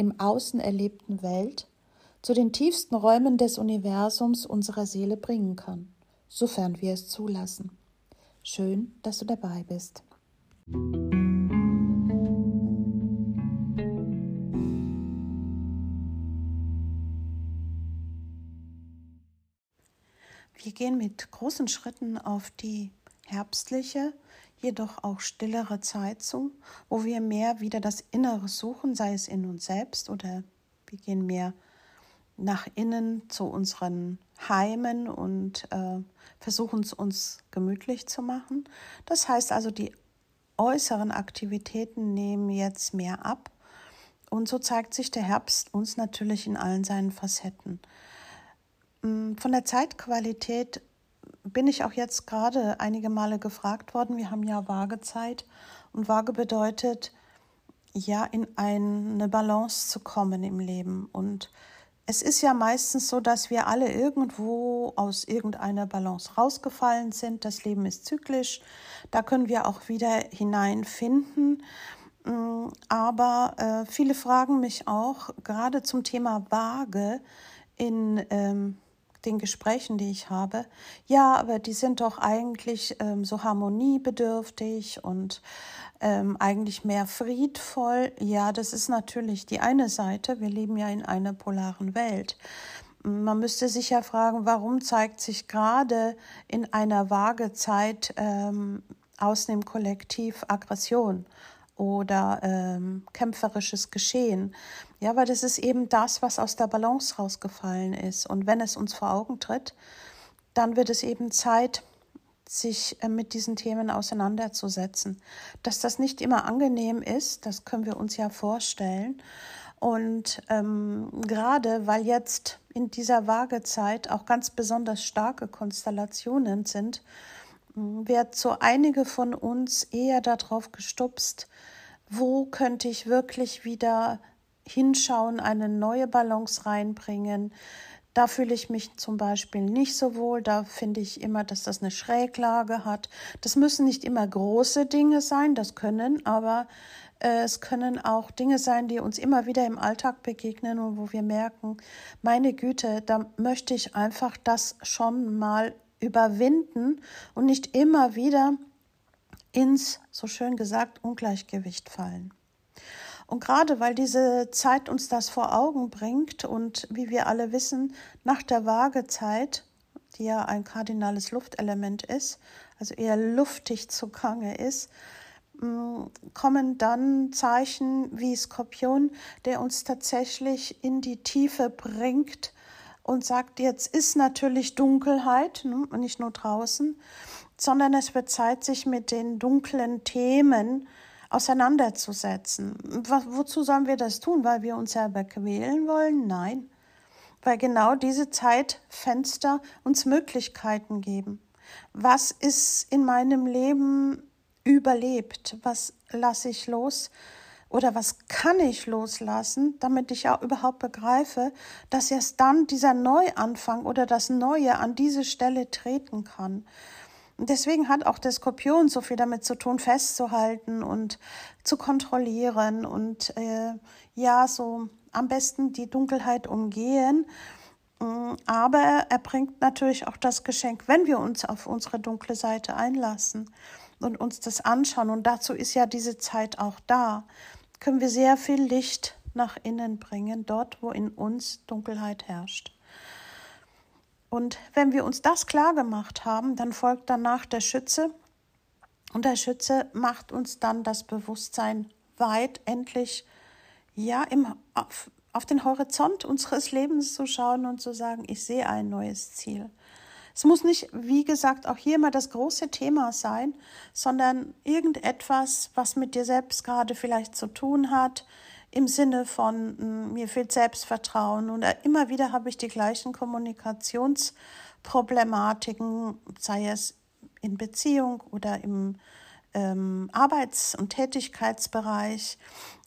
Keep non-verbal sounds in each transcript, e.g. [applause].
im Außen erlebten Welt zu den tiefsten Räumen des Universums unserer Seele bringen kann, sofern wir es zulassen. Schön, dass du dabei bist. Wir gehen mit großen Schritten auf die herbstliche, jedoch auch stillere Zeit zu, wo wir mehr wieder das Innere suchen, sei es in uns selbst oder wir gehen mehr nach innen zu unseren Heimen und äh, versuchen es uns gemütlich zu machen. Das heißt also, die äußeren Aktivitäten nehmen jetzt mehr ab. Und so zeigt sich der Herbst uns natürlich in allen seinen Facetten. Mm, von der Zeitqualität bin ich auch jetzt gerade einige Male gefragt worden. Wir haben ja Waagezeit und Waage bedeutet, ja, in eine Balance zu kommen im Leben. Und es ist ja meistens so, dass wir alle irgendwo aus irgendeiner Balance rausgefallen sind. Das Leben ist zyklisch. Da können wir auch wieder hineinfinden. Mm, aber äh, viele fragen mich auch gerade zum Thema Waage in ähm, den Gesprächen, die ich habe, ja, aber die sind doch eigentlich ähm, so harmoniebedürftig und ähm, eigentlich mehr friedvoll. Ja, das ist natürlich die eine Seite. Wir leben ja in einer polaren Welt. Man müsste sich ja fragen, warum zeigt sich gerade in einer Waagezeit ähm, aus dem Kollektiv Aggression oder ähm, kämpferisches Geschehen. Ja, weil das ist eben das, was aus der Balance rausgefallen ist. Und wenn es uns vor Augen tritt, dann wird es eben Zeit, sich äh, mit diesen Themen auseinanderzusetzen. Dass das nicht immer angenehm ist, das können wir uns ja vorstellen. Und ähm, gerade weil jetzt in dieser Waagezeit auch ganz besonders starke Konstellationen sind, wird so einige von uns eher darauf gestupst, wo könnte ich wirklich wieder hinschauen, eine neue Balance reinbringen. Da fühle ich mich zum Beispiel nicht so wohl. Da finde ich immer, dass das eine Schräglage hat. Das müssen nicht immer große Dinge sein, das können, aber äh, es können auch Dinge sein, die uns immer wieder im Alltag begegnen und wo wir merken, meine Güte, da möchte ich einfach das schon mal überwinden und nicht immer wieder ins, so schön gesagt, Ungleichgewicht fallen. Und gerade weil diese Zeit uns das vor Augen bringt und wie wir alle wissen, nach der Waagezeit, die ja ein kardinales Luftelement ist, also eher luftig zugange ist, mm, kommen dann Zeichen wie Skorpion, der uns tatsächlich in die Tiefe bringt und sagt, jetzt ist natürlich Dunkelheit, ne, nicht nur draußen, sondern es wird Zeit, sich mit den dunklen Themen auseinanderzusetzen. wozu sollen wir das tun? Weil wir uns selber quälen wollen? Nein. Weil genau diese Zeitfenster uns Möglichkeiten geben. Was ist in meinem Leben überlebt? Was lasse ich los? Oder was kann ich loslassen, damit ich auch überhaupt begreife, dass erst dann dieser Neuanfang oder das Neue an diese Stelle treten kann? Und deswegen hat auch der Skorpion so viel damit zu tun, festzuhalten und zu kontrollieren und äh, ja, so am besten die Dunkelheit umgehen. Mm, aber er bringt natürlich auch das Geschenk, wenn wir uns auf unsere dunkle Seite einlassen und uns das anschauen. Und dazu ist ja diese Zeit auch da. Können wir sehr viel Licht nach innen bringen, dort, wo in uns Dunkelheit herrscht. Und wenn wir uns das klar gemacht haben, dann folgt danach der Schütze. Und der Schütze macht uns dann das Bewusstsein weit, endlich ja im, auf, auf den Horizont unseres Lebens zu schauen und zu sagen, ich sehe ein neues Ziel. Es muss nicht, wie gesagt, auch hier immer das große Thema sein, sondern irgendetwas, was mit dir selbst gerade vielleicht zu tun hat, im Sinne von, hm, mir fehlt Selbstvertrauen. Und immer wieder habe ich die gleichen Kommunikationsproblematiken, sei es in Beziehung oder im ähm, Arbeits- und Tätigkeitsbereich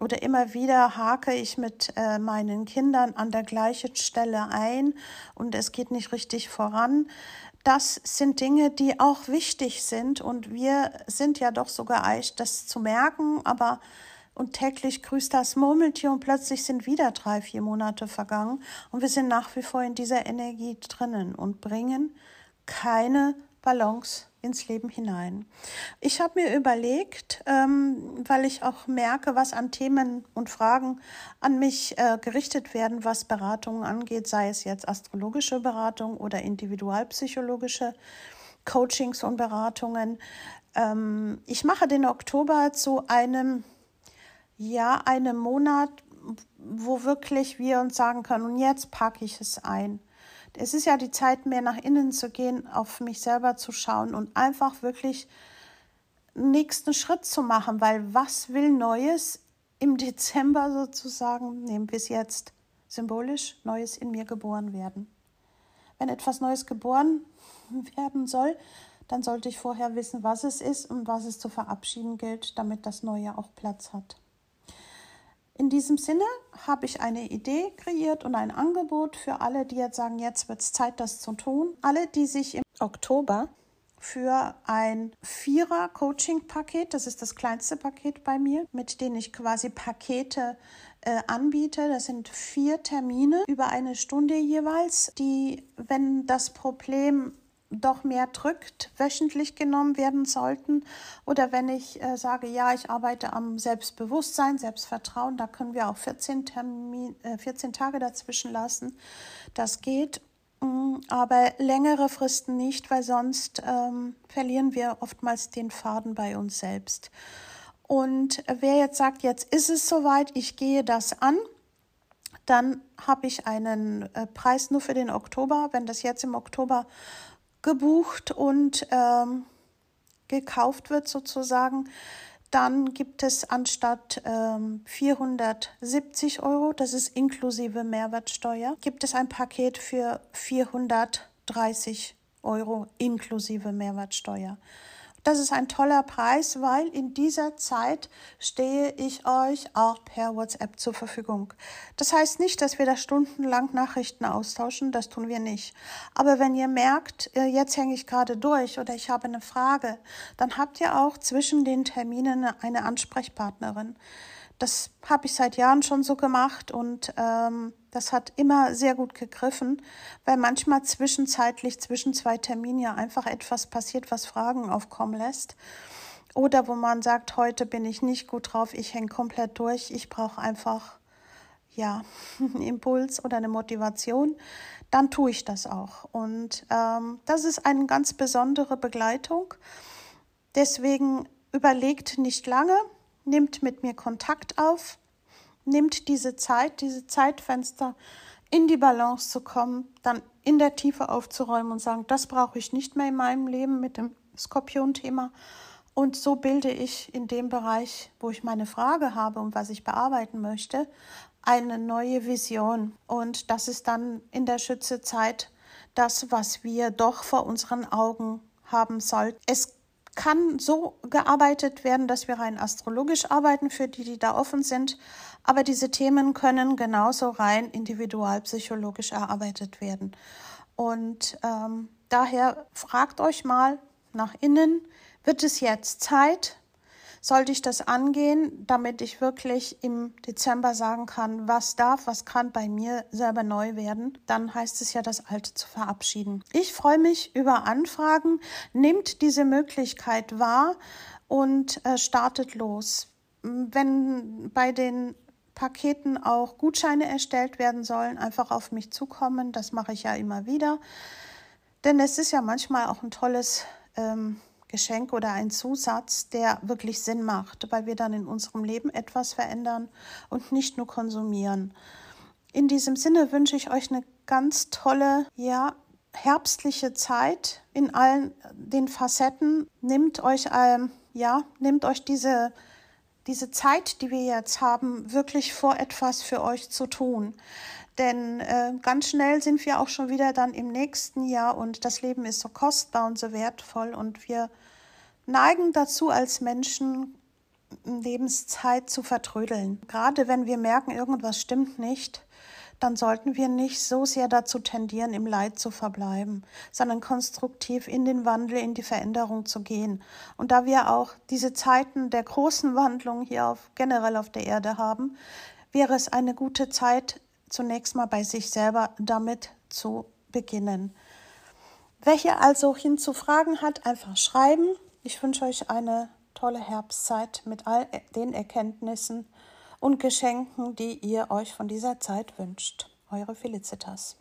oder immer wieder hake ich mit äh, meinen Kindern an der gleichen Stelle ein und es geht nicht richtig voran. Das sind Dinge, die auch wichtig sind und wir sind ja doch so geeicht, das zu merken, aber und täglich grüßt das Murmeltier und plötzlich sind wieder drei, vier Monate vergangen und wir sind nach wie vor in dieser Energie drinnen und bringen keine Balance ins Leben hinein. Ich habe mir überlegt, ähm, weil ich auch merke, was an Themen und Fragen an mich äh, gerichtet werden, was Beratungen angeht, sei es jetzt astrologische Beratung oder individualpsychologische Coachings und Beratungen. Ähm, ich mache den Oktober zu einem ja, einem Monat, wo wirklich wir uns sagen können, und jetzt packe ich es ein. Es ist ja die Zeit, mehr nach innen zu gehen, auf mich selber zu schauen und einfach wirklich nächsten Schritt zu machen, weil was will Neues im [laughs] Dezember sozusagen, nehmen wir es jetzt symbolisch, Neues in mir geboren werden. Wenn etwas Neues geboren [laughs] werden soll, dann sollte ich vorher wissen, was es ist und was es zu verabschieden gilt, damit das Neue auch Platz hat. In diesem Sinne habe ich eine Idee kreiert und ein Angebot für alle, die jetzt sagen, jetzt wird es Zeit, das zu tun. Alle, die sich im Oktober für ein Vierer-Coaching-Paket, das ist das kleinste Paket bei mir, mit dem ich quasi Pakete äh, anbiete. Das sind vier Termine über eine Stunde jeweils, die, wenn das Problem doch mehr drückt, wöchentlich genommen werden sollten. Oder wenn ich äh, sage, ja, ich arbeite am Selbstbewusstsein, Selbstvertrauen, da können wir auch 14, Termin, äh, 14 Tage dazwischen lassen. Das geht, mm, aber längere Fristen nicht, weil sonst ähm, verlieren wir oftmals den Faden bei uns selbst. Und wer jetzt sagt, jetzt ist es soweit, ich gehe das an, dann habe ich einen äh, Preis nur für den Oktober. Wenn das jetzt im Oktober gebucht und ähm, gekauft wird sozusagen, dann gibt es anstatt ähm, 470 Euro, das ist inklusive Mehrwertsteuer, gibt es ein Paket für 430 Euro inklusive Mehrwertsteuer. Das ist ein toller Preis, weil in dieser Zeit stehe ich euch auch per WhatsApp zur Verfügung. Das heißt nicht, dass wir da stundenlang Nachrichten austauschen, das tun wir nicht. Aber wenn ihr merkt, äh, jetzt hänge ich gerade durch oder ich habe eine Frage, dann habt ihr auch zwischen den Terminen eine Ansprechpartnerin. Das habe ich seit Jahren schon so gemacht und ähm, das hat immer sehr gut gegriffen, weil manchmal zwischenzeitlich zwischen zwei Terminen ja einfach etwas passiert, was Fragen aufkommen lässt. Oder wo man sagt, heute bin ich nicht gut drauf, ich hänge komplett durch, ich brauche einfach ja, [laughs] einen Impuls oder eine Motivation, dann tue ich das auch. Und ähm, das ist eine ganz besondere Begleitung. Deswegen überlegt nicht lange, nimmt mit mir Kontakt auf, nimmt diese Zeit, diese Zeitfenster in die Balance zu kommen, dann in der Tiefe aufzuräumen und sagen, das brauche ich nicht mehr in meinem Leben mit dem Skorpion-Thema. Und so bilde ich in dem Bereich, wo ich meine Frage habe und was ich bearbeiten möchte, eine neue Vision. Und das ist dann in der Schützezeit das, was wir doch vor unseren Augen haben sollten. Es kann so gearbeitet werden, dass wir rein astrologisch arbeiten, für die, die da offen sind. Aber diese Themen können genauso rein individualpsychologisch erarbeitet werden. Und ähm, daher fragt euch mal nach innen, wird es jetzt Zeit, sollte ich das angehen, damit ich wirklich im Dezember sagen kann, was darf, was kann bei mir selber neu werden, dann heißt es ja, das Alte zu verabschieden. Ich freue mich über Anfragen, nehmt diese Möglichkeit wahr und äh, startet los. Wenn bei den Paketen auch Gutscheine erstellt werden sollen, einfach auf mich zukommen. Das mache ich ja immer wieder. Denn es ist ja manchmal auch ein tolles ähm, Geschenk oder ein Zusatz, der wirklich Sinn macht, weil wir dann in unserem Leben etwas verändern und nicht nur konsumieren. In diesem Sinne wünsche ich euch eine ganz tolle, ja, herbstliche Zeit in allen den Facetten. Nehmt euch, ähm, ja, nehmt euch diese, diese Zeit, die wir jetzt haben, wirklich vor, etwas für euch zu tun. Denn äh, ganz schnell sind wir auch schon wieder dann im nächsten Jahr und das Leben ist so kostbar und so wertvoll und wir neigen dazu als Menschen Lebenszeit zu vertrödeln. Gerade wenn wir merken, irgendwas stimmt nicht, dann sollten wir nicht so sehr dazu tendieren, im Leid zu verbleiben, sondern konstruktiv in den Wandel, in die Veränderung zu gehen. Und da wir auch diese Zeiten der großen Wandlung hier auf, generell auf der Erde haben, wäre es eine gute Zeit, zunächst mal bei sich selber damit zu beginnen. Hier also hinzufragen hat, einfach schreiben. Ich wünsche euch eine tolle Herbstzeit mit all den Erkenntnissen und Geschenken, die ihr euch von dieser Zeit wünscht. Eure Felicitas.